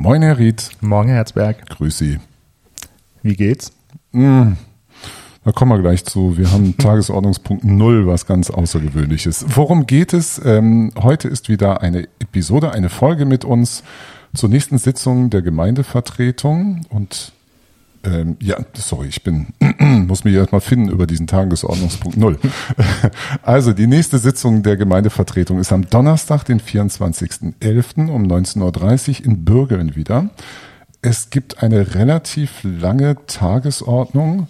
Moin, Herr Ried. Morgen, Herr Herzberg. Grüß Sie. Wie geht's? Mm, da kommen wir gleich zu. Wir haben Tagesordnungspunkt Null, was ganz Außergewöhnliches. Worum geht es? Ähm, heute ist wieder eine Episode, eine Folge mit uns zur nächsten Sitzung der Gemeindevertretung und ähm, ja, sorry, ich bin, muss mich erstmal finden über diesen Tagesordnungspunkt Null. Also, die nächste Sitzung der Gemeindevertretung ist am Donnerstag, den 24.11. um 19.30 Uhr in Bürgeln wieder. Es gibt eine relativ lange Tagesordnung,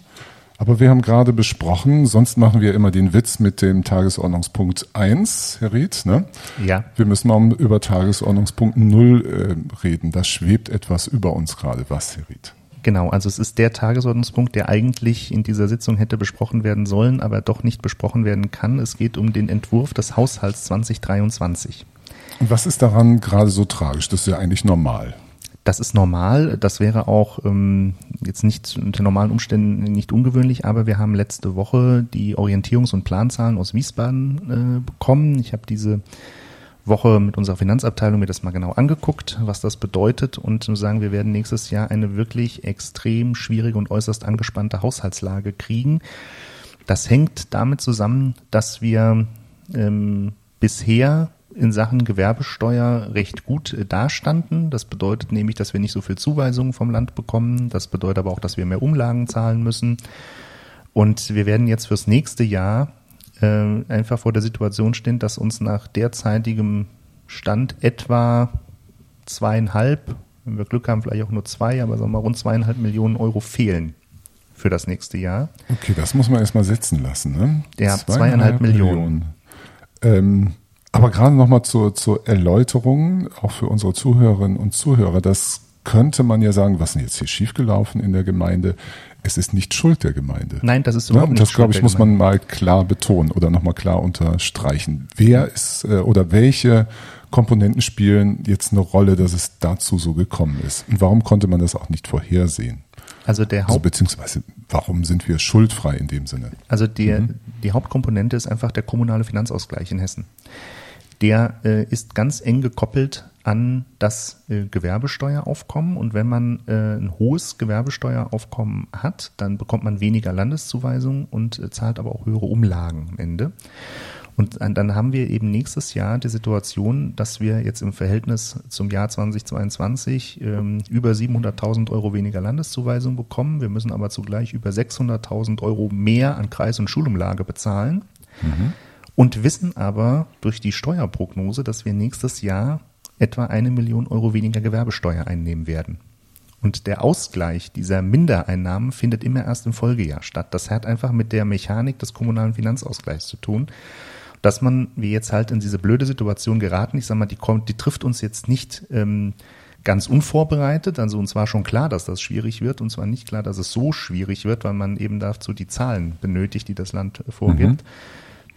aber wir haben gerade besprochen, sonst machen wir immer den Witz mit dem Tagesordnungspunkt 1, Herr Ried, ne? Ja. Wir müssen mal über Tagesordnungspunkt 0 äh, reden. Das schwebt etwas über uns gerade. Was, Herr Ried? Genau, also es ist der Tagesordnungspunkt, der eigentlich in dieser Sitzung hätte besprochen werden sollen, aber doch nicht besprochen werden kann. Es geht um den Entwurf des Haushalts 2023. Und was ist daran gerade so tragisch? Das ist ja eigentlich normal. Das ist normal. Das wäre auch ähm, jetzt nicht unter normalen Umständen nicht ungewöhnlich, aber wir haben letzte Woche die Orientierungs- und Planzahlen aus Wiesbaden äh, bekommen. Ich habe diese Woche mit unserer Finanzabteilung mir das mal genau angeguckt, was das bedeutet und sagen, wir werden nächstes Jahr eine wirklich extrem schwierige und äußerst angespannte Haushaltslage kriegen. Das hängt damit zusammen, dass wir ähm, bisher in Sachen Gewerbesteuer recht gut äh, dastanden. Das bedeutet nämlich, dass wir nicht so viel Zuweisungen vom Land bekommen. Das bedeutet aber auch, dass wir mehr Umlagen zahlen müssen. Und wir werden jetzt fürs nächste Jahr äh, einfach vor der Situation stehen, dass uns nach derzeitigem Stand etwa zweieinhalb, wenn wir Glück haben, vielleicht auch nur zwei, aber sagen wir mal rund zweieinhalb Millionen Euro fehlen für das nächste Jahr. Okay, das muss man erstmal setzen lassen. Ne? Ja, zweieinhalb, zweieinhalb Millionen. Millionen. Ähm, aber gerade nochmal zur, zur Erläuterung, auch für unsere Zuhörerinnen und Zuhörer, das könnte man ja sagen, was ist denn jetzt hier schiefgelaufen in der Gemeinde? Es ist nicht Schuld der Gemeinde. Nein, das ist überhaupt ja, nicht Das, glaube ich, muss man mal klar betonen oder nochmal klar unterstreichen. Wer ist äh, oder welche Komponenten spielen jetzt eine Rolle, dass es dazu so gekommen ist? Und warum konnte man das auch nicht vorhersehen? Also der also Haupt also beziehungsweise warum sind wir schuldfrei in dem Sinne? Also die, mhm. die Hauptkomponente ist einfach der kommunale Finanzausgleich in Hessen. Der äh, ist ganz eng gekoppelt an das äh, Gewerbesteueraufkommen. Und wenn man äh, ein hohes Gewerbesteueraufkommen hat, dann bekommt man weniger Landeszuweisungen und äh, zahlt aber auch höhere Umlagen am Ende. Und dann haben wir eben nächstes Jahr die Situation, dass wir jetzt im Verhältnis zum Jahr 2022 ähm, über 700.000 Euro weniger Landeszuweisung bekommen. Wir müssen aber zugleich über 600.000 Euro mehr an Kreis- und Schulumlage bezahlen. Mhm. Und wissen aber durch die Steuerprognose, dass wir nächstes Jahr etwa eine Million Euro weniger Gewerbesteuer einnehmen werden. Und der Ausgleich dieser Mindereinnahmen findet immer erst im Folgejahr statt. Das hat einfach mit der Mechanik des kommunalen Finanzausgleichs zu tun, dass man, wie jetzt halt in diese blöde Situation geraten, ich sag mal, die kommt, die trifft uns jetzt nicht ähm, ganz unvorbereitet. Also uns war schon klar, dass das schwierig wird. Und zwar nicht klar, dass es so schwierig wird, weil man eben dazu die Zahlen benötigt, die das Land vorgibt. Mhm.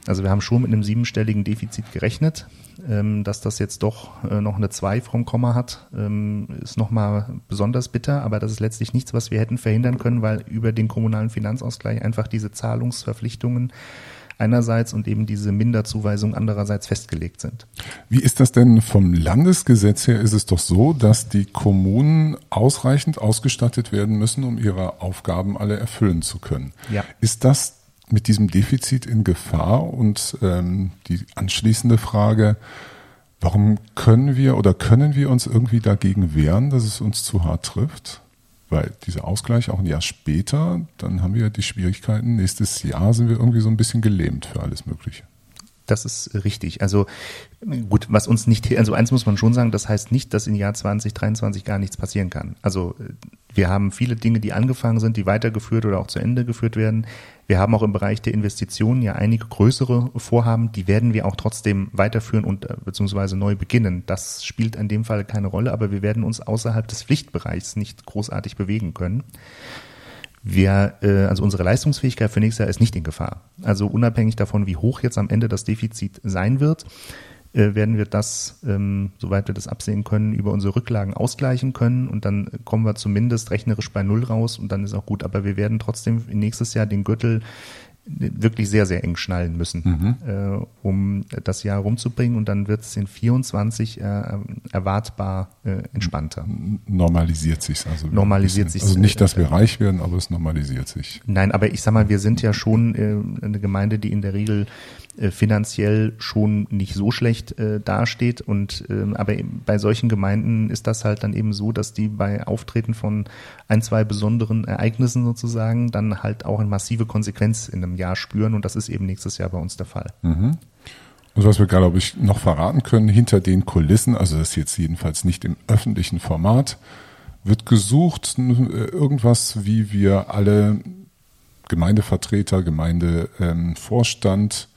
Also wir haben schon mit einem siebenstelligen Defizit gerechnet. Ähm, dass das jetzt doch äh, noch eine 2 vom Komma hat, ähm, ist nochmal besonders bitter, aber das ist letztlich nichts, was wir hätten verhindern können, weil über den kommunalen Finanzausgleich einfach diese Zahlungsverpflichtungen einerseits und eben diese Minderzuweisung andererseits festgelegt sind. Wie ist das denn vom Landesgesetz her? Ist es doch so, dass die Kommunen ausreichend ausgestattet werden müssen, um ihre Aufgaben alle erfüllen zu können. Ja. Ist das mit diesem Defizit in Gefahr? Und ähm, die anschließende Frage, warum können wir oder können wir uns irgendwie dagegen wehren, dass es uns zu hart trifft? Weil dieser Ausgleich auch ein Jahr später, dann haben wir die Schwierigkeiten, nächstes Jahr sind wir irgendwie so ein bisschen gelähmt für alles Mögliche. Das ist richtig. Also gut, was uns nicht, also eins muss man schon sagen, das heißt nicht, dass im Jahr 2023 gar nichts passieren kann. Also wir haben viele Dinge, die angefangen sind, die weitergeführt oder auch zu Ende geführt werden. Wir haben auch im Bereich der Investitionen ja einige größere Vorhaben, die werden wir auch trotzdem weiterführen und äh, beziehungsweise neu beginnen. Das spielt in dem Fall keine Rolle, aber wir werden uns außerhalb des Pflichtbereichs nicht großartig bewegen können. Wir, äh, also unsere Leistungsfähigkeit für nächstes Jahr ist nicht in Gefahr. Also unabhängig davon, wie hoch jetzt am Ende das Defizit sein wird, äh, werden wir das, ähm, soweit wir das absehen können, über unsere Rücklagen ausgleichen können und dann kommen wir zumindest rechnerisch bei Null raus und dann ist auch gut. Aber wir werden trotzdem nächstes Jahr den Gürtel wirklich sehr, sehr eng schnallen müssen, mhm. äh, um das Jahr rumzubringen. Und dann wird es in 24 äh, erwartbar äh, entspannter. Normalisiert sich also. Normalisiert sich. Also nicht, dass wir äh, reich werden, aber es normalisiert sich. Nein, aber ich sag mal, wir sind ja schon äh, eine Gemeinde, die in der Regel finanziell schon nicht so schlecht äh, dasteht. Und ähm, aber bei solchen Gemeinden ist das halt dann eben so, dass die bei Auftreten von ein, zwei besonderen Ereignissen sozusagen dann halt auch eine massive Konsequenz in einem Jahr spüren. Und das ist eben nächstes Jahr bei uns der Fall. Mhm. Und was wir, glaube ich, noch verraten können, hinter den Kulissen, also das ist jetzt jedenfalls nicht im öffentlichen Format, wird gesucht, äh, irgendwas, wie wir alle Gemeindevertreter, Gemeindevorstand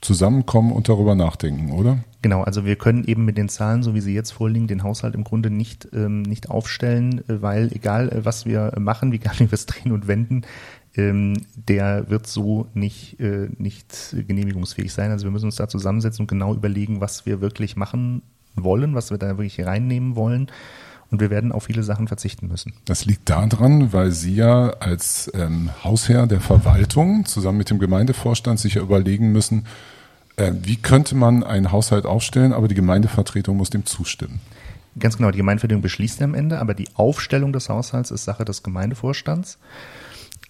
zusammenkommen und darüber nachdenken, oder? Genau, also wir können eben mit den Zahlen, so wie sie jetzt vorliegen, den Haushalt im Grunde nicht, ähm, nicht aufstellen, äh, weil egal äh, was wir machen, egal wie wir es drehen und wenden, ähm, der wird so nicht, äh, nicht genehmigungsfähig sein. Also wir müssen uns da zusammensetzen und genau überlegen, was wir wirklich machen wollen, was wir da wirklich reinnehmen wollen. Und wir werden auf viele Sachen verzichten müssen. Das liegt daran, weil Sie ja als ähm, Hausherr der Verwaltung zusammen mit dem Gemeindevorstand sich ja überlegen müssen, äh, wie könnte man einen Haushalt aufstellen, aber die Gemeindevertretung muss dem zustimmen. Ganz genau, die Gemeindevertretung beschließt am Ende, aber die Aufstellung des Haushalts ist Sache des Gemeindevorstands.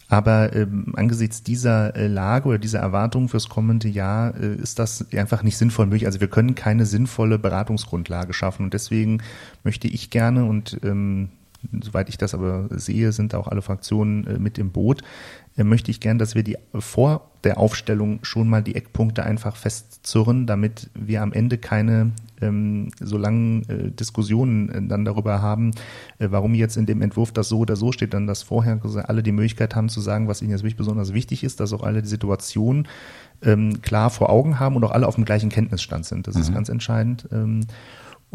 Aber ähm, angesichts dieser äh, Lage oder dieser Erwartung fürs kommende Jahr äh, ist das einfach nicht sinnvoll möglich. Also wir können keine sinnvolle Beratungsgrundlage schaffen. Und deswegen möchte ich gerne und ähm, soweit ich das aber sehe, sind auch alle Fraktionen äh, mit im Boot, äh, möchte ich gern, dass wir die vor der Aufstellung schon mal die Eckpunkte einfach festzurren, damit wir am Ende keine ähm, so langen äh, Diskussionen äh, dann darüber haben, äh, warum jetzt in dem Entwurf das so oder so steht, dann dass vorher alle die Möglichkeit haben zu sagen, was ihnen jetzt wirklich besonders wichtig ist, dass auch alle die Situation ähm, klar vor Augen haben und auch alle auf dem gleichen Kenntnisstand sind. Das mhm. ist ganz entscheidend. Ähm,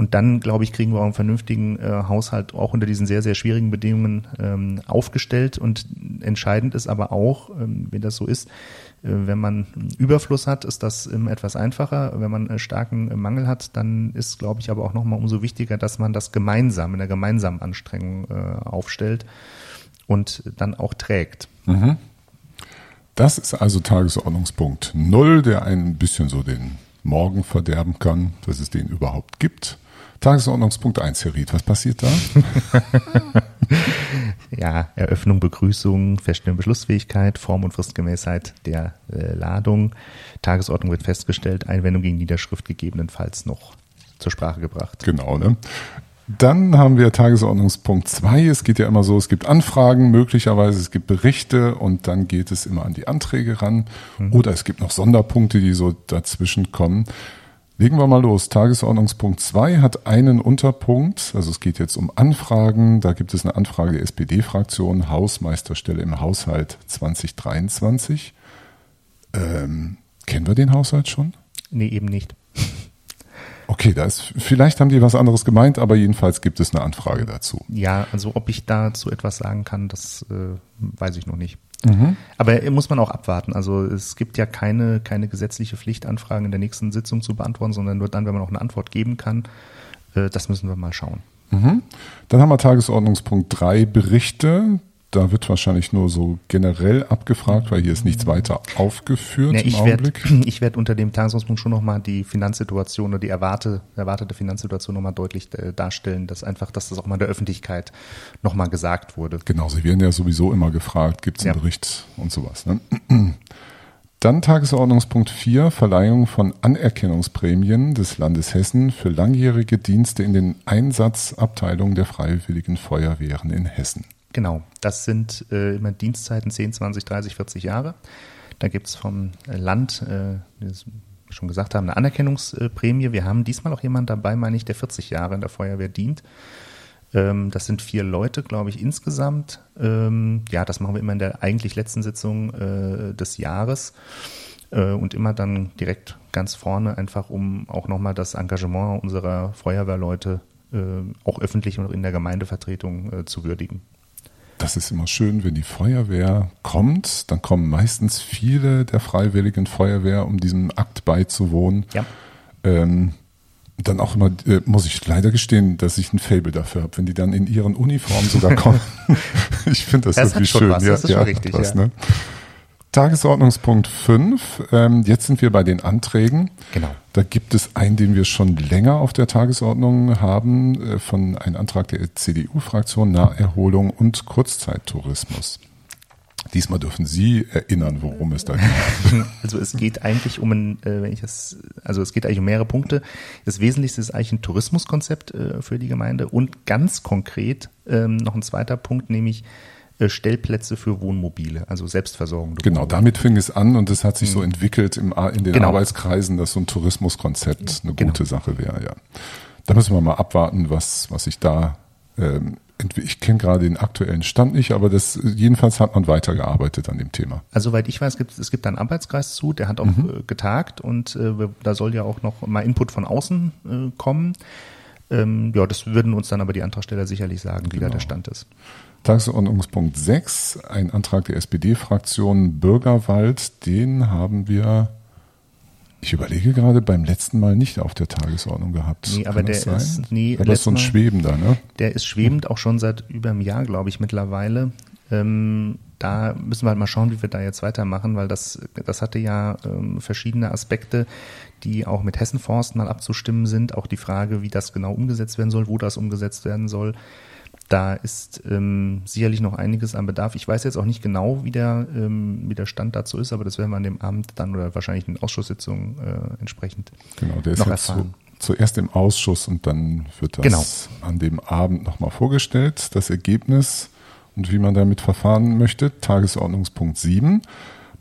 und dann, glaube ich, kriegen wir auch einen vernünftigen äh, Haushalt auch unter diesen sehr, sehr schwierigen Bedingungen ähm, aufgestellt. Und entscheidend ist aber auch, ähm, wie das so ist, äh, wenn man Überfluss hat, ist das ähm, etwas einfacher. Wenn man äh, starken äh, Mangel hat, dann ist, glaube ich, aber auch nochmal umso wichtiger, dass man das gemeinsam, in der gemeinsamen Anstrengung äh, aufstellt und dann auch trägt. Mhm. Das ist also Tagesordnungspunkt Null, der ein bisschen so den Morgen verderben kann, dass es den überhaupt gibt. Tagesordnungspunkt 1, Herr Ried, was passiert da? ja, Eröffnung, Begrüßung, Feststellung Beschlussfähigkeit, Form und Fristgemäßheit der äh, Ladung. Tagesordnung wird festgestellt, Einwendung gegen Niederschrift gegebenenfalls noch zur Sprache gebracht. Genau, ne? Dann haben wir Tagesordnungspunkt 2. Es geht ja immer so, es gibt Anfragen, möglicherweise es gibt Berichte und dann geht es immer an die Anträge ran. Mhm. Oder es gibt noch Sonderpunkte, die so dazwischen kommen. Legen wir mal los. Tagesordnungspunkt 2 hat einen Unterpunkt. Also es geht jetzt um Anfragen. Da gibt es eine Anfrage der SPD-Fraktion, Hausmeisterstelle im Haushalt 2023. Ähm, kennen wir den Haushalt schon? Nee, eben nicht. Okay, da ist, vielleicht haben die was anderes gemeint, aber jedenfalls gibt es eine Anfrage dazu. Ja, also ob ich dazu etwas sagen kann, das äh, weiß ich noch nicht. Mhm. Aber muss man auch abwarten. Also es gibt ja keine, keine gesetzliche Pflicht, Anfragen in der nächsten Sitzung zu beantworten, sondern nur dann, wenn man auch eine Antwort geben kann. Äh, das müssen wir mal schauen. Mhm. Dann haben wir Tagesordnungspunkt 3 Berichte. Da wird wahrscheinlich nur so generell abgefragt, weil hier ist nichts weiter aufgeführt nee, im ich Augenblick. Werd, ich werde unter dem Tagesordnungspunkt schon nochmal die Finanzsituation oder die erwarte, erwartete Finanzsituation nochmal deutlich äh, darstellen, dass einfach, dass das auch mal der Öffentlichkeit nochmal gesagt wurde. Genau, Sie werden ja sowieso immer gefragt, gibt es einen ja. Bericht und sowas. Ne? Dann Tagesordnungspunkt 4, Verleihung von Anerkennungsprämien des Landes Hessen für langjährige Dienste in den Einsatzabteilungen der Freiwilligen Feuerwehren in Hessen. Genau, das sind äh, immer Dienstzeiten 10, 20, 30, 40 Jahre. Da gibt es vom Land, äh, wie wir schon gesagt haben, eine Anerkennungsprämie. Wir haben diesmal auch jemanden dabei, meine ich, der 40 Jahre in der Feuerwehr dient. Ähm, das sind vier Leute, glaube ich, insgesamt. Ähm, ja, das machen wir immer in der eigentlich letzten Sitzung äh, des Jahres äh, und immer dann direkt ganz vorne, einfach um auch nochmal das Engagement unserer Feuerwehrleute äh, auch öffentlich und in der Gemeindevertretung äh, zu würdigen das ist immer schön, wenn die Feuerwehr kommt, dann kommen meistens viele der Freiwilligen Feuerwehr, um diesem Akt beizuwohnen. Ja. Ähm, dann auch immer, äh, muss ich leider gestehen, dass ich ein Fable dafür habe, wenn die dann in ihren Uniformen sogar kommen. ich finde das, das wirklich schön. Was, ja, das ist ja, schon richtig, was, ja. Ne? Tagesordnungspunkt 5. Ähm, jetzt sind wir bei den Anträgen. Genau. Da gibt es einen, den wir schon länger auf der Tagesordnung haben, äh, von einem Antrag der CDU-Fraktion Naherholung und Kurzzeittourismus. Diesmal dürfen Sie erinnern, worum es da geht. Also es geht eigentlich um ein, äh, wenn ich das, also es geht eigentlich um mehrere Punkte. Das Wesentlichste ist eigentlich ein Tourismuskonzept äh, für die Gemeinde und ganz konkret ähm, noch ein zweiter Punkt, nämlich Stellplätze für Wohnmobile, also Selbstversorgung. Genau, damit fing es an und es hat sich so entwickelt im, in den Genau. Arbeitskreisen, dass so ein Tourismuskonzept eine Genau. gute Sache wäre, ja. Da müssen wir mal abwarten, was, was sich da, ähm, ich kenne gerade den aktuellen Stand nicht, aber das, jedenfalls hat man weitergearbeitet an dem Thema. Also soweit ich weiß, gibt es, gibt einen Arbeitskreis zu, der hat auch äh, getagt und äh, da soll ja auch noch mal Input von außen äh, kommen. Ähm, ja, das würden uns dann aber die Antragsteller sicherlich sagen, wie da der Stand ist. Tagesordnungspunkt 6, ein Antrag der SPD-Fraktion Bürgerwald, den haben wir, ich überlege gerade, beim letzten Mal nicht auf der Tagesordnung gehabt. Nee, aber Kann der sein? ist- nee, aber ist so ein Mal- Schwebender, ne? Der ist schwebend auch schon seit über einem Jahr, glaube ich, mittlerweile. Ähm, da müssen wir halt mal schauen, wie wir da jetzt weitermachen, weil das, das hatte ja ähm, verschiedene Aspekte, die auch mit Hessenforst mal abzustimmen sind. Auch die Frage, wie das genau umgesetzt werden soll, wo das umgesetzt werden soll. Da ist ähm, sicherlich noch einiges an Bedarf. Ich weiß jetzt auch nicht genau, wie der, ähm, wie der Stand dazu ist, aber das werden wir an dem Abend dann oder wahrscheinlich in Ausschusssitzungen äh, entsprechend Genau, der ist jetzt zu, zuerst im Ausschuss und dann wird das Genau. an dem Abend nochmal vorgestellt, das Ergebnis und wie man damit verfahren möchte. Tagesordnungspunkt 7.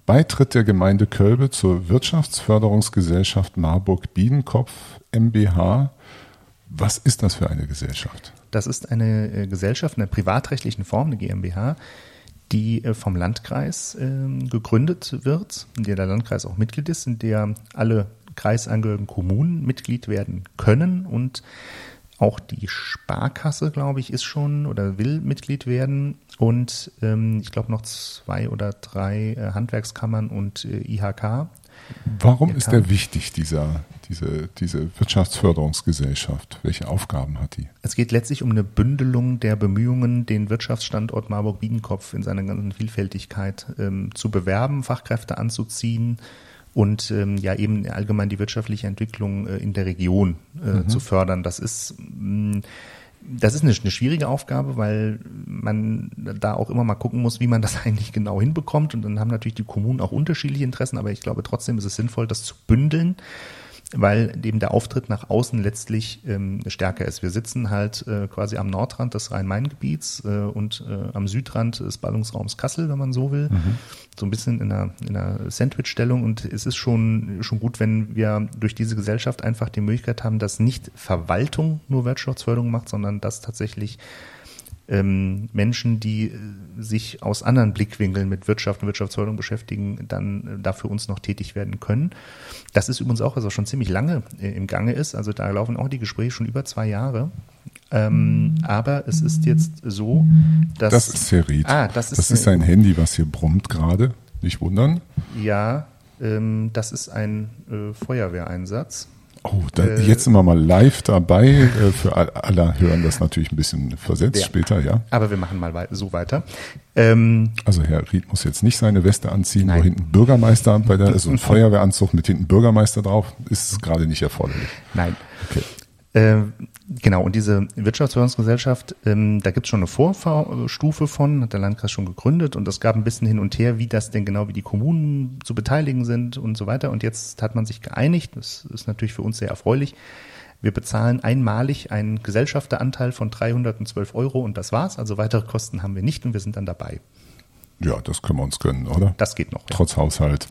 Beitritt der Gemeinde Kölbe zur Wirtschaftsförderungsgesellschaft Marburg-Biedenkopf MBH. Was ist das für eine Gesellschaft? Das ist eine äh, Gesellschaft in der privatrechtlichen Form, eine GmbH, die äh, vom Landkreis ähm, gegründet wird, in der der Landkreis auch Mitglied ist, in der alle kreisangehörigen Kommunen Mitglied werden können und auch die Sparkasse, glaube ich, ist schon oder will Mitglied werden und ähm, ich glaube noch zwei oder drei äh, Handwerkskammern und äh, IHK. Warum ist der wichtig, dieser, diese, diese Wirtschaftsförderungsgesellschaft? Welche Aufgaben hat die? Es geht letztlich um eine Bündelung der Bemühungen, den Wirtschaftsstandort Marburg-Biedenkopf in seiner ganzen Vielfältigkeit ähm, zu bewerben, Fachkräfte anzuziehen und ähm, ja eben allgemein die wirtschaftliche Entwicklung äh, in der Region äh, zu fördern. Das ist mh, das ist eine, eine schwierige Aufgabe, weil man da auch immer mal gucken muss, wie man das eigentlich genau hinbekommt. Und dann haben natürlich die Kommunen auch unterschiedliche Interessen, aber ich glaube trotzdem ist es sinnvoll, das zu bündeln weil eben der Auftritt nach außen letztlich ähm, stärker ist. Wir sitzen halt äh, quasi am Nordrand des Rhein-Main-Gebiets äh, und äh, am Südrand des Ballungsraums Kassel, wenn man so will. So ein bisschen in einer, in einer Sandwich-Stellung und es ist schon, schon gut, wenn wir durch diese Gesellschaft einfach die Möglichkeit haben, dass nicht Verwaltung nur Wirtschaftsförderung macht, sondern dass tatsächlich ähm, Menschen, die äh, sich aus anderen Blickwinkeln mit Wirtschaft und Wirtschaftsförderung beschäftigen, dann äh, da für uns noch tätig werden können. Das ist übrigens auch, was auch schon ziemlich lange äh, im Gange ist. Also da laufen auch die Gespräche schon über zwei Jahre. Ähm, aber es ist jetzt so, dass Das ist Serit. Ah, das ist, das ist ein Handy, was hier brummt gerade. Nicht wundern. ja, ähm, das ist ein äh, Feuerwehreinsatz. Oh, da, Äh, jetzt sind wir mal live dabei. Äh, Für all- alle hören das natürlich ein bisschen versetzt Ja. später, ja. Aber wir machen mal wei so weiter. Ähm, Also Herr Ried muss jetzt nicht seine Weste anziehen, Nein. wo hinten Bürgermeister bei der, also ein Feuerwehranzug mit hinten Bürgermeister drauf, ist gerade nicht erforderlich. nein. Okay. Äh, genau, und diese Wirtschaftsförderungsgesellschaft, ähm, da gibt es schon eine Vorstufe von, hat der Landkreis schon gegründet und es gab ein bisschen hin und her, wie das denn genau, wie die Kommunen zu beteiligen sind und so weiter. Und jetzt hat man sich geeinigt, das ist natürlich für uns sehr erfreulich. Wir bezahlen einmalig einen Gesellschafteranteil von 312 Euro und das war's. Also weitere Kosten haben wir nicht und wir sind dann dabei. Ja, das können wir uns gönnen, oder? Das geht noch. Ja, Trotz Haushalt.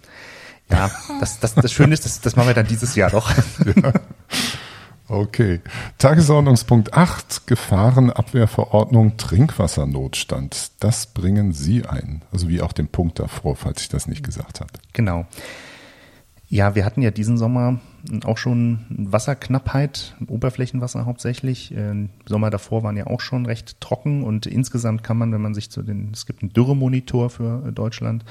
ja das, das, das Schöne ist, das, das machen wir dann dieses Jahr doch. Okay. Tagesordnungspunkt 8, Gefahrenabwehrverordnung Trinkwassernotstand. Das bringen Sie ein. Also wie auch den Punkt davor, falls ich das nicht gesagt habe. Genau. Ja, wir hatten ja diesen Sommer auch schon Wasserknappheit, Oberflächenwasser hauptsächlich. Äh, Sommer davor waren ja auch schon recht trocken und insgesamt kann man, wenn man sich zu den, es gibt einen Dürremonitor für äh, Deutschland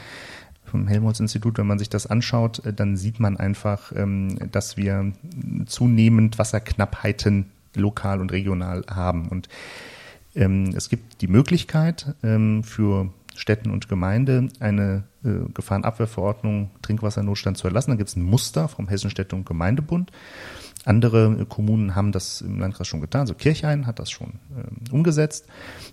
vom Helmholtz-Institut, wenn man sich das anschaut, äh, dann sieht man einfach, ähm, dass wir zunehmend Wasserknappheiten lokal und regional haben. Und ähm, es gibt die Möglichkeit ähm, für Städten und Gemeinde eine äh, Gefahrenabwehrverordnung Trinkwassernotstand zu erlassen. Da gibt es ein Muster vom Hessischen Städte- und Gemeindebund. Andere Kommunen haben das im Landkreis schon getan. So also Kirchhain hat das schon äh, umgesetzt.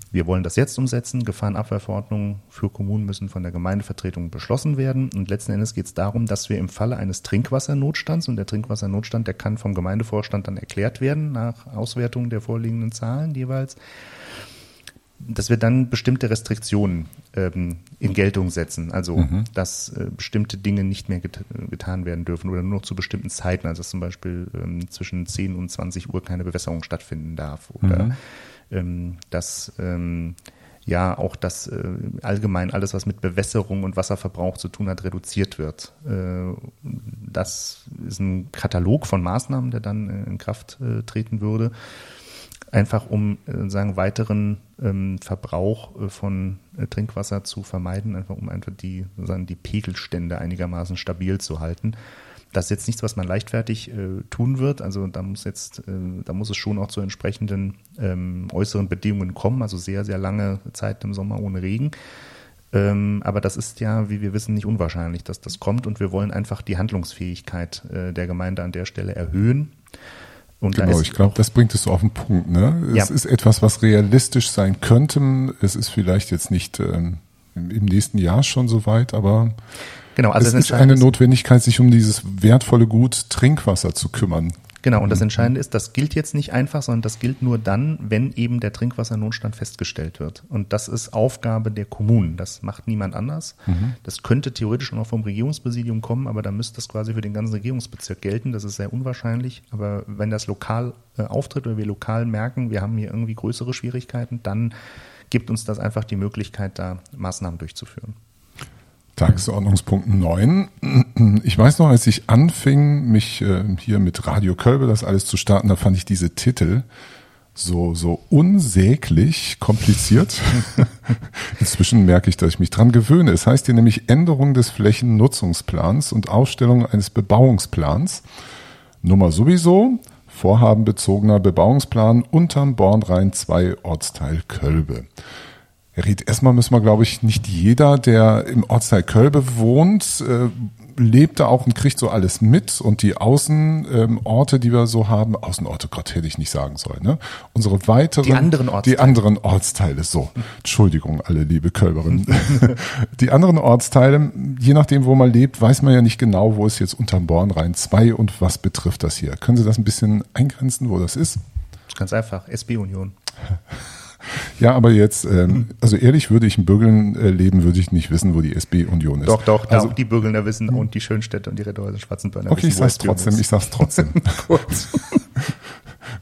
Wir wollen das jetzt umsetzen. Gefahrenabwehrverordnungen für Kommunen müssen von der Gemeindevertretung beschlossen werden. Und letzten Endes geht es darum, dass wir im Falle eines Trinkwassernotstands, und der Trinkwassernotstand, der kann vom Gemeindevorstand dann erklärt werden nach Auswertung der vorliegenden Zahlen jeweils, dass wir dann bestimmte Restriktionen ähm, in Geltung setzen. Also, mhm. dass äh, bestimmte Dinge nicht mehr get getan werden dürfen oder nur noch zu bestimmten Zeiten. Also, dass zum Beispiel ähm, zwischen 10 und 20 Uhr keine Bewässerung stattfinden darf. Oder mhm. ähm, dass ähm, ja auch das äh, allgemein alles, was mit Bewässerung und Wasserverbrauch zu tun hat, reduziert wird. Äh, das ist ein Katalog von Maßnahmen, der dann äh, in Kraft äh, treten würde einfach um äh, sagen weiteren ähm, Verbrauch äh, von äh, Trinkwasser zu vermeiden, einfach um einfach die sagen die Pegelstände einigermaßen stabil zu halten. Das ist jetzt nichts, was man leichtfertig äh, tun wird. Also da muss jetzt, äh, da muss es schon auch zu entsprechenden ähm, äußeren Bedingungen kommen. Also sehr, sehr lange Zeit im Sommer ohne Regen. Ähm, aber das ist ja, wie wir wissen, nicht unwahrscheinlich, dass das kommt. Und wir wollen einfach die Handlungsfähigkeit äh, der Gemeinde an der Stelle erhöhen. Und genau, ich glaube, das bringt es so auf den Punkt. Ne? Es ja. ist etwas, was realistisch sein könnte. Es ist vielleicht jetzt nicht ähm, im nächsten Jahr schon so weit, aber genau, also es ist eine Notwendigkeit, sich um dieses wertvolle Gut Trinkwasser zu kümmern. Genau, und das mhm. Entscheidende ist, das gilt jetzt nicht einfach, sondern das gilt nur dann, wenn eben der Trinkwassernotstand festgestellt wird. Und das ist Aufgabe der Kommunen. Das macht niemand anders. Mhm. Das könnte theoretisch auch vom Regierungspräsidium kommen, aber dann müsste das quasi für den ganzen Regierungsbezirk gelten. Das ist sehr unwahrscheinlich. Aber wenn das lokal äh, auftritt oder wir lokal merken, wir haben hier irgendwie größere Schwierigkeiten, dann gibt uns das einfach die Möglichkeit, da Maßnahmen durchzuführen. Tagesordnungspunkt 9. Ich weiß noch, als ich anfing, mich äh, hier mit Radio Kölbe das alles zu starten, da fand ich diese Titel so, so unsäglich kompliziert. Inzwischen merke ich, dass ich mich dran gewöhne. Es heißt hier nämlich Änderung des Flächennutzungsplans und Aufstellung eines Bebauungsplans. Nummer sowieso, vorhabenbezogener Bebauungsplan unterm Bornrhein 2 Ortsteil Kölbe. Erstmal müssen wir, glaube ich, nicht jeder, der im Ortsteil Kölbe wohnt, äh, lebt da auch und kriegt so alles mit und die Außenorte, ähm, die wir so haben, Außenorte, Gott hätte ich nicht sagen sollen, ne? Unsere weiteren, die anderen Ortsteile, die anderen Ortsteile, so. Entschuldigung, alle liebe Kölberinnen. die anderen Ortsteile, je nachdem, wo man lebt, weiß man ja nicht genau, wo ist jetzt unterm Bornrhein 2 und was betrifft das hier. Können Sie das ein bisschen eingrenzen, wo das ist? Ganz einfach, SB-Union. Ja, aber jetzt, ähm, also ehrlich würde ich in Bürgeln äh, leben, würde ich nicht wissen, wo die SB-Union ist. Doch, doch, also, die Bürgelner wissen und die Schönstädte und die Redhäuser Schwarzenbörner. Okay, ich sag's trotzdem, ich sag's trotzdem.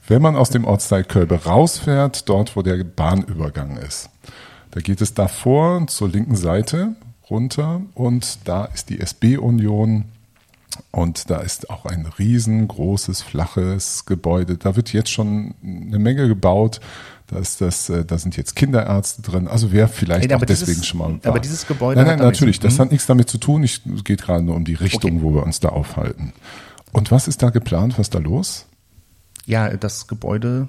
Wenn man aus dem Ortsteil Kölbe rausfährt, dort wo der Bahnübergang ist, da geht es davor zur linken Seite runter und da ist die SB-Union und da ist auch ein riesengroßes, flaches Gebäude. Da wird jetzt schon eine Menge gebaut. Da ist das, äh, da sind jetzt Kinderärzte drin. Also wer vielleicht hey, auch deswegen dieses, schon mal. War. Aber dieses Gebäude. Nein, nein, natürlich. Das hat nichts damit zu tun. Ich, es geht gerade nur um die Richtung, okay. wo wir uns da aufhalten. Und was ist da geplant? Was ist da los? Ja, das Gebäude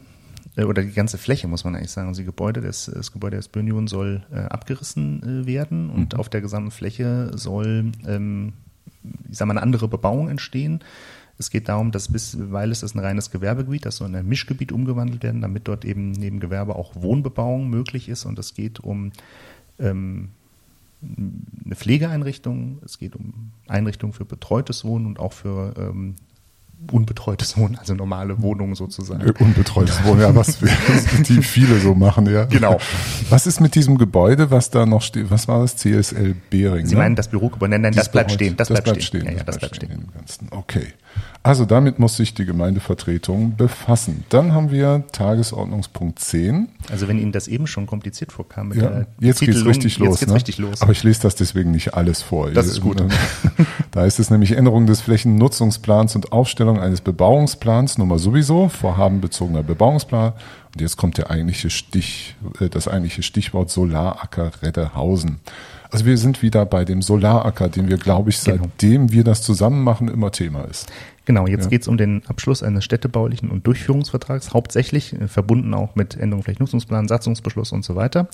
äh, oder die ganze Fläche, muss man eigentlich sagen. Also die Gebäude des, das Gebäude des Bönion soll äh, abgerissen äh, werden und mhm. auf der gesamten Fläche soll, ähm, ich sag mal, eine andere Bebauung entstehen. Es geht darum, dass bis, weil es ist ein reines Gewerbegebiet, das soll in ein Mischgebiet umgewandelt werden, damit dort eben neben Gewerbe auch Wohnbebauung möglich ist. Und es geht um ähm, eine Pflegeeinrichtung, es geht um Einrichtungen für betreutes Wohnen und auch für ähm, unbetreutes Wohnen, also normale Wohnungen sozusagen. Äh, unbetreutes Wohnen, ja, was wir, die viele so machen, ja. Genau. Was ist mit diesem Gebäude, was da noch steht? Was war das? CSL Behring? Sie ne? meinen das Bürogebäude? Nein, nein, das, das bleibt stehen. Das, das bleibt, stehen. stehen. Ja, ja, das, bleibt stehen. Okay. Also damit muss sich die Gemeindevertretung befassen. Dann haben wir Tagesordnungspunkt 10. Also wenn Ihnen das eben schon kompliziert vorkam mit ja, der jetzt geht es richtig los. Jetzt ne? richtig los. Aber ich lese das deswegen nicht alles vor. Das ist gut. Da ist es nämlich Änderung des Flächennutzungsplans und Aufstellung eines Bebauungsplans, Nummer sowieso, vorhabenbezogener Bebauungsplan. Und jetzt kommt der eigentliche Stich, äh, das eigentliche Stichwort Solaracker Reddehausen. Also wir sind wieder bei dem Solaracker, den wir, glaube ich, genau. seitdem wir das zusammen machen, immer Thema ist. Genau, jetzt ja. geht es um den Abschluss eines städtebaulichen und Durchführungsvertrags, hauptsächlich äh, verbunden auch mit Änderung Flächennutzungsplan, Satzungsbeschluss und so weiter.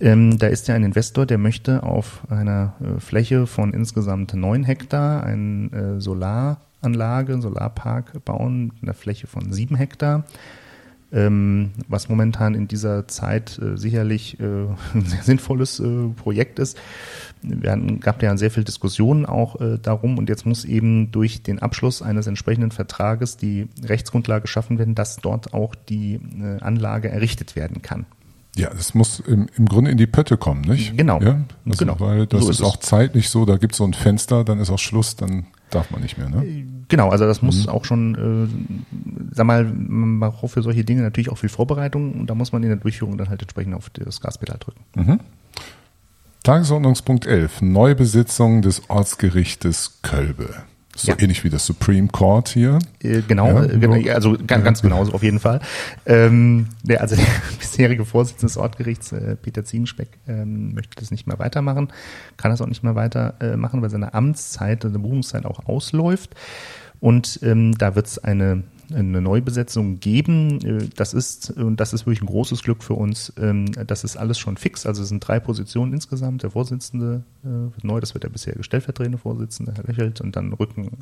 Ähm, da ist ja ein Investor, der möchte auf einer äh, Fläche von insgesamt neun Hektar eine äh, Solaranlage, Solarpark bauen, einer Fläche von sieben Hektar. Ähm, was momentan in dieser Zeit äh, sicherlich äh, ein sehr sinnvolles äh, Projekt ist. Wir hatten, gab ja sehr viel Diskussionen auch äh, darum und jetzt muss eben durch den Abschluss eines entsprechenden Vertrages die Rechtsgrundlage geschaffen werden, dass dort auch die äh, Anlage errichtet werden kann. Ja, das muss im, im Grunde in die Pötte kommen, nicht? Genau. Ja, also, genau. Weil das So ist, ist es. auch zeitlich so, da gibt es so ein Fenster, dann ist auch Schluss, dann darf man nicht mehr, ne? Genau, also das muss auch schon, äh, sag mal, man braucht für solche Dinge natürlich auch viel Vorbereitung und da muss man in der Durchführung dann halt entsprechend auf das Gaspedal drücken. Tagesordnungspunkt 11. Neubesitzung des Ortsgerichtes Kölbe. So Ja. ähnlich wie das Supreme Court hier. Äh, Genau, Ja, äh, genau, also ganz, ganz genauso auf jeden Fall. Ähm, der, also der bisherige Vorsitzende des Ortgerichts, äh, Peter Ziegenspeck, ähm, möchte das nicht mehr weitermachen, kann das auch nicht mehr weitermachen, äh, machen, weil seine Amtszeit, seine Berufungszeit auch ausläuft. Und ähm, da wird es eine, eine Neubesetzung geben. Äh, Das ist, und das ist wirklich ein großes Glück für uns. Ähm, das ist alles schon fix. Also es sind drei Positionen insgesamt. Der Vorsitzende äh, wird neu, das wird der bisherige stellvertretende Vorsitzende, Herr Löchelt, und dann rücken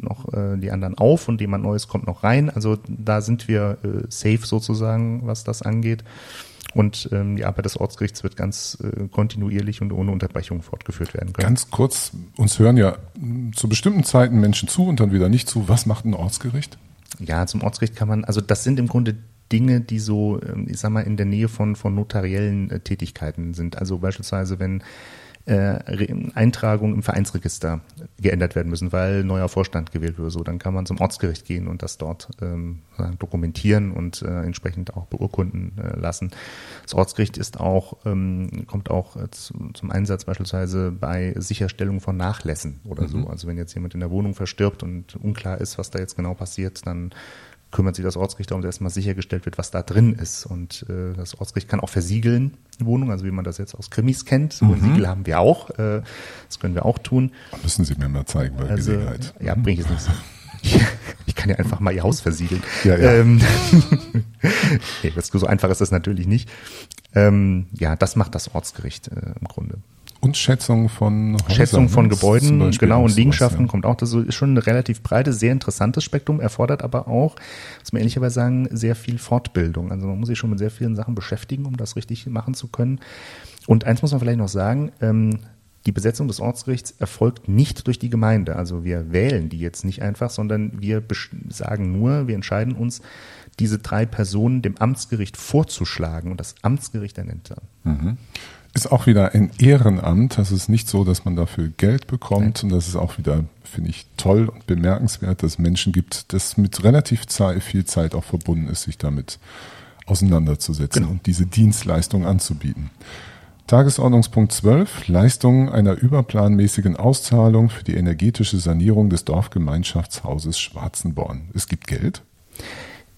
noch äh, die anderen auf und jemand Neues kommt noch rein. Also da sind wir safe sozusagen, was das angeht. Und ähm, die Arbeit des Ortsgerichts wird ganz äh, kontinuierlich und ohne Unterbrechung fortgeführt werden können. Ganz kurz, uns hören ja zu bestimmten Zeiten Menschen zu und dann wieder nicht zu. Was macht ein Ortsgericht? Ja, zum Ortsgericht kann man, also das sind im Grunde Dinge, die so, ähm, ich sag mal, in der Nähe von, von notariellen äh, Tätigkeiten sind. Also beispielsweise, wenn äh, Eintragungen im Vereinsregister geändert werden müssen, weil neuer Vorstand gewählt wird, so, dann kann man zum Ortsgericht gehen und das dort ähm, dokumentieren und äh, entsprechend auch beurkunden äh, lassen. Das Ortsgericht ist auch, ähm, kommt auch äh, zu, zum Einsatz beispielsweise bei Sicherstellung von Nachlässen oder so. Also wenn jetzt jemand in der Wohnung verstirbt und unklar ist, was da jetzt genau passiert, dann kümmert sich das Ortsgericht darum, dass erstmal sichergestellt wird, was da drin ist. Und äh, das Ortsgericht kann auch versiegeln, die Wohnung, also wie man das jetzt aus Krimis kennt. So ein Siegel haben wir auch. Äh, das können wir auch tun. Müssen Sie mir mal zeigen bei Also, Gelegenheit. ja, bringe ich jetzt nicht. Ich kann ja einfach mal ihr Haus versiegeln. Ja, ja. Ähm, nee, so einfach ist das natürlich nicht. Ähm, ja, das macht das Ortsgericht äh, im Grunde. Und Schätzung von Häusern, Schätzung von ne? Gebäuden, genau, und Liegenschaften ja. kommt auch. Das ist schon ein relativ breites, sehr interessantes Spektrum, erfordert aber auch, muss man ehrlicherweise sagen, sehr viel Fortbildung. Also man muss sich schon mit sehr vielen Sachen beschäftigen, um das richtig machen zu können. Und eins muss man vielleicht noch sagen, ähm, die Besetzung des Ortsgerichts erfolgt nicht durch die Gemeinde. Also wir wählen die jetzt nicht einfach, sondern wir sagen nur, wir entscheiden uns, diese drei Personen dem Amtsgericht vorzuschlagen und das Amtsgericht ernennt dann. Ist auch wieder ein Ehrenamt. Das ist nicht so, dass man dafür Geld bekommt. Und das ist auch wieder, finde ich, toll und bemerkenswert, dass es Menschen gibt, das mit relativ viel Zeit auch verbunden ist, sich damit auseinanderzusetzen Genau. und diese Dienstleistung anzubieten. Tagesordnungspunkt 12. Leistung einer überplanmäßigen Auszahlung für die energetische Sanierung des Dorfgemeinschaftshauses Schwarzenborn. Es gibt Geld.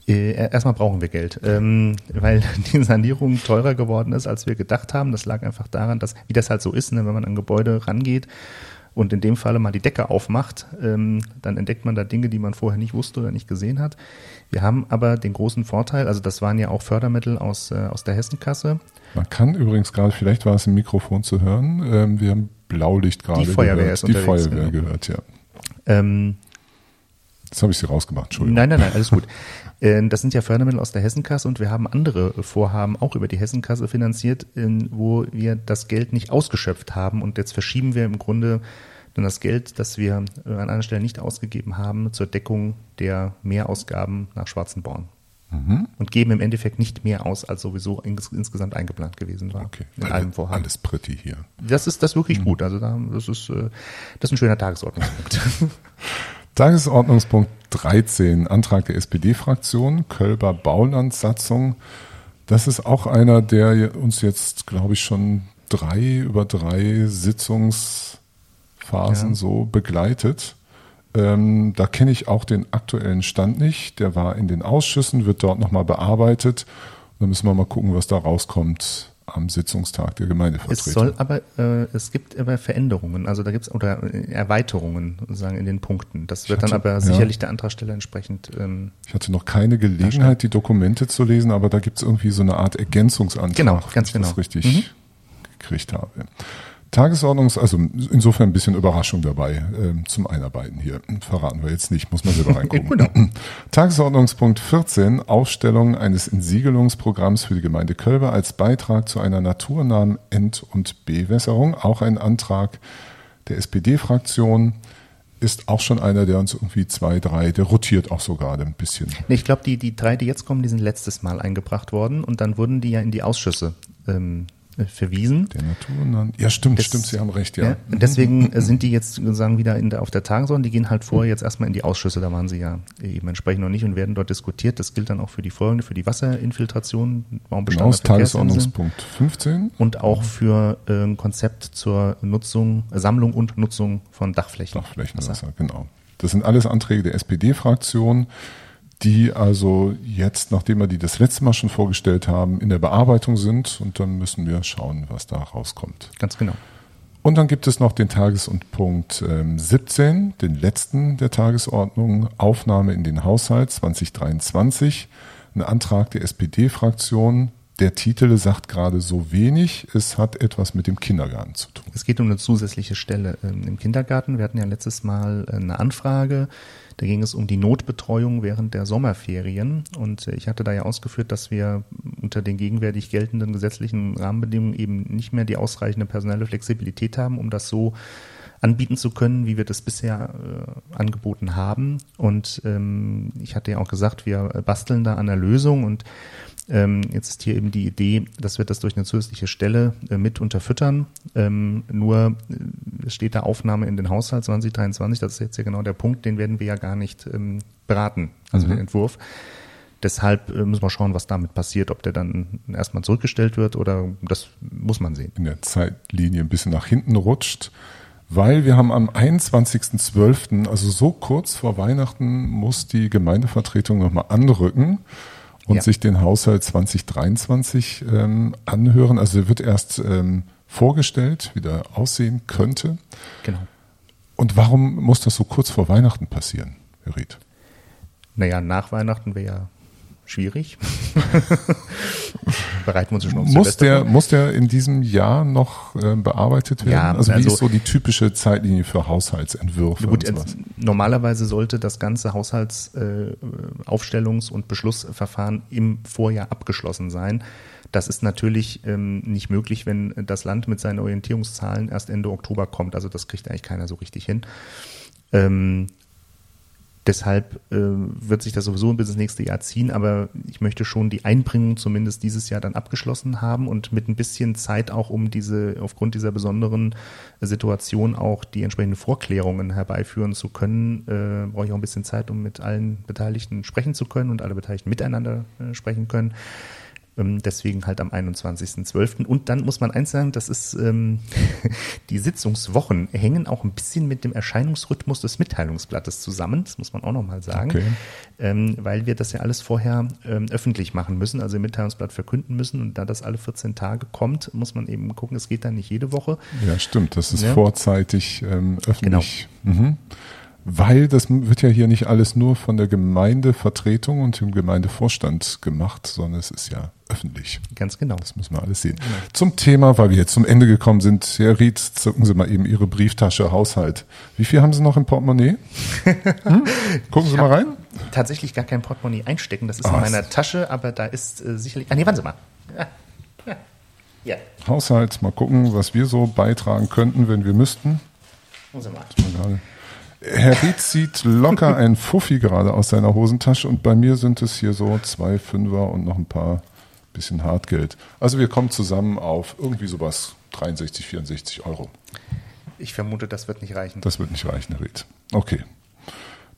Äh, Erstmal brauchen wir Geld, ähm, weil die Sanierung teurer geworden ist, als wir gedacht haben. Das lag einfach daran, dass, wie das halt so ist, ne, wenn man an Gebäude rangeht und in dem Falle mal die Decke aufmacht, ähm, dann entdeckt man da Dinge, die man vorher nicht wusste oder nicht gesehen hat. Wir haben aber den großen Vorteil, also das waren ja auch Fördermittel aus, äh, aus der Hessenkasse. Man kann übrigens gerade, vielleicht war es im Mikrofon zu hören, ähm, wir haben Blaulicht gerade Feuerwehr gehört. ist Die Feuerwehr genau. gehört, ja. Ähm, Jetzt habe ich sie rausgemacht, Entschuldigung. Nein, nein, nein, alles gut. Äh, Das sind ja Fördermittel aus der Hessenkasse und wir haben andere Vorhaben auch über die Hessenkasse finanziert, in- wo wir das Geld nicht ausgeschöpft haben und jetzt verschieben wir im Grunde dann das Geld, das wir äh, an einer Stelle nicht ausgegeben haben, zur Deckung der Mehrausgaben nach Schwarzenborn. Mhm. Und geben im Endeffekt nicht mehr aus, als sowieso ins, insgesamt eingeplant gewesen war. Okay, In alle, allem Vorhaben. alles pretty hier. Das ist das ist Mhm. wirklich gut. Also da, das ist, äh, das ist ein schöner Tagesordnungspunkt. Tagesordnungspunkt 13, Antrag der SPD-Fraktion, Kölber Baulandsatzung. Das ist auch einer, der uns jetzt, glaube ich, schon drei über drei Sitzungsphasen Ja. so begleitet. Ähm, da kenne ich auch den aktuellen Stand nicht. Der war in den Ausschüssen, wird dort nochmal bearbeitet. Da müssen wir mal gucken, was da rauskommt am Sitzungstag der Gemeindevertretung. Es soll aber, äh, es gibt aber Veränderungen, also da gibt es oder Erweiterungen sozusagen in den Punkten. Das wird hatte- dann aber ja. sicherlich der Antragsteller entsprechend ähm, Ich hatte noch keine Gelegenheit, die Dokumente zu lesen, aber da gibt es irgendwie so eine Art Ergänzungsantrag, Genau, wenn ganz ich das genau. richtig Mhm. gekriegt habe. Tagesordnungs, also insofern ein bisschen Überraschung dabei ähm, zum Einarbeiten hier. Verraten wir jetzt nicht, muss man selber reingucken. Genau. Tagesordnungspunkt 14, Aufstellung eines Entsiegelungsprogramms für die Gemeinde Kölbe als Beitrag zu einer naturnahen End- und Bewässerung. Auch ein Antrag der SPD-Fraktion ist auch schon einer, der uns irgendwie zwei, drei, der rotiert auch so gerade ein bisschen. Nee, ich glaube, die, die drei, die jetzt kommen, die sind letztes Mal eingebracht worden und dann wurden die ja in die Ausschüsse ähm, äh, verwiesen. Der Natur, ja stimmt, Das- stimmt, Sie haben recht, ja. Ja, und deswegen äh, sind die jetzt sozusagen wieder in der, auf der Tagesordnung. Die gehen halt vorher jetzt erstmal in die Ausschüsse. Da waren sie ja eben entsprechend noch nicht und werden dort diskutiert. Das gilt dann auch für die folgende, für die Wasserinfiltration, Genau, Baumbestand Tagesordnungspunkt 15. und auch für äh, ein Konzept zur Nutzung, äh, Sammlung und Nutzung von Dachflächen. Dachflächenwasser, genau. Das sind alles Anträge der SPD-Fraktion, die also jetzt, nachdem wir die das letzte Mal schon vorgestellt haben, in der Bearbeitung sind und dann müssen wir schauen, was da rauskommt. Ganz genau. Und dann gibt es noch den Tages- und Punkt ähm, 17, den letzten der Tagesordnung, Aufnahme in den Haushalt 2023, ein Antrag der SPD-Fraktion. Der Titel sagt gerade so wenig, es hat etwas mit dem Kindergarten zu tun. Es geht um eine zusätzliche Stelle ähm, im Kindergarten. Wir hatten ja letztes Mal äh, eine Anfrage. Da ging es um die Notbetreuung während der Sommerferien. Und äh, ich hatte da ja ausgeführt, dass wir unter den gegenwärtig geltenden gesetzlichen Rahmenbedingungen eben nicht mehr die ausreichende personelle Flexibilität haben, um das so anbieten zu können, wie wir das bisher äh, angeboten haben. Und ähm, ich hatte ja auch gesagt, wir basteln da an der Lösung und ähm, jetzt ist hier eben die Idee, dass wir das durch eine zusätzliche Stelle äh, mit unterfüttern. Ähm, nur äh, es steht da Aufnahme in den Haushalt 2023. Das ist jetzt ja genau der Punkt, den werden wir ja gar nicht ähm, beraten, also den Entwurf. Deshalb äh, müssen wir schauen, was damit passiert, ob der dann erstmal zurückgestellt wird oder das muss man sehen. in der Zeitlinie ein bisschen nach hinten rutscht, weil wir haben am 21.12., also so kurz vor Weihnachten, muss die Gemeindevertretung nochmal anrücken und Ja. sich den Haushalt 2023 ähm, anhören. Also er wird erst ähm, vorgestellt, wie der aussehen könnte. Genau. Und warum muss das so kurz vor Weihnachten passieren, Herr Ried? Naja, nach Weihnachten wäre ja schwierig. Bereiten wir uns schon auf Muss Silvester der, vor. muss der in diesem Jahr noch äh, bearbeitet werden? Ja, also, wie also- ist so die typische Zeitlinie für Haushaltsentwürfe Gut, normalerweise sollte das ganze Haushaltsaufstellungs- äh, und Beschlussverfahren im Vorjahr abgeschlossen sein. Das ist natürlich ähm, nicht möglich, wenn das Land mit seinen Orientierungszahlen erst Ende Oktober kommt. Also das kriegt eigentlich keiner so richtig hin. Ähm, deshalb äh, wird sich das sowieso bis ins nächste Jahr ziehen, aber ich möchte schon die Einbringung zumindest dieses Jahr dann abgeschlossen haben und mit ein bisschen Zeit auch, um diese, aufgrund dieser besonderen Situation auch die entsprechenden Vorklärungen herbeiführen zu können, äh, brauche ich auch ein bisschen Zeit, um mit allen Beteiligten sprechen zu können und alle Beteiligten miteinander äh, sprechen können. Ähm, Deswegen halt am 21.12. Und dann muss man eins sagen, das ist ähm, die Sitzungswochen hängen auch ein bisschen mit dem Erscheinungsrhythmus des Mitteilungsblattes zusammen. Das muss man auch nochmal sagen. Okay. Ähm, weil wir das ja alles vorher ähm, öffentlich machen müssen, also im Mitteilungsblatt verkünden müssen. Und da das alle 14 Tage kommt, muss man eben gucken, es geht dann nicht jede Woche. Ja, stimmt. Das ist Ja. vorzeitig ähm, öffentlich. Mhm. Weil das wird ja hier nicht alles nur von der Gemeindevertretung und dem Gemeindevorstand gemacht, sondern es ist ja öffentlich. Ganz genau. Das müssen wir alles sehen. Zum Thema, weil wir jetzt zum Ende gekommen sind, Herr Ried, zücken Sie mal eben Ihre Brieftasche Haushalt. Wie viel haben Sie noch im Portemonnaie? Hm? Gucken Sie mal rein. Tatsächlich gar kein Portemonnaie einstecken, das ist Ah, in meiner Tasche, aber da ist äh, sicherlich. Ah, nee, warten Sie mal. Ja. ja. Haushalt, mal gucken, was wir so beitragen könnten, wenn wir müssten. Gucken Sie mal. Herr Ried zieht locker ein Fuffi gerade aus seiner Hosentasche und bei mir sind es hier so zwei Fünfer und noch ein paar bisschen Hartgeld. Also wir kommen zusammen auf irgendwie sowas 63, 64 Euro. Ich vermute, das wird nicht reichen. Das wird nicht reichen, Herr Ried. Okay.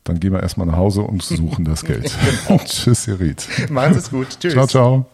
Dann gehen wir erstmal nach Hause und suchen das Geld. Tschüss, Herr Ried. Machen Sie es gut. Tschüss. Ciao, ciao.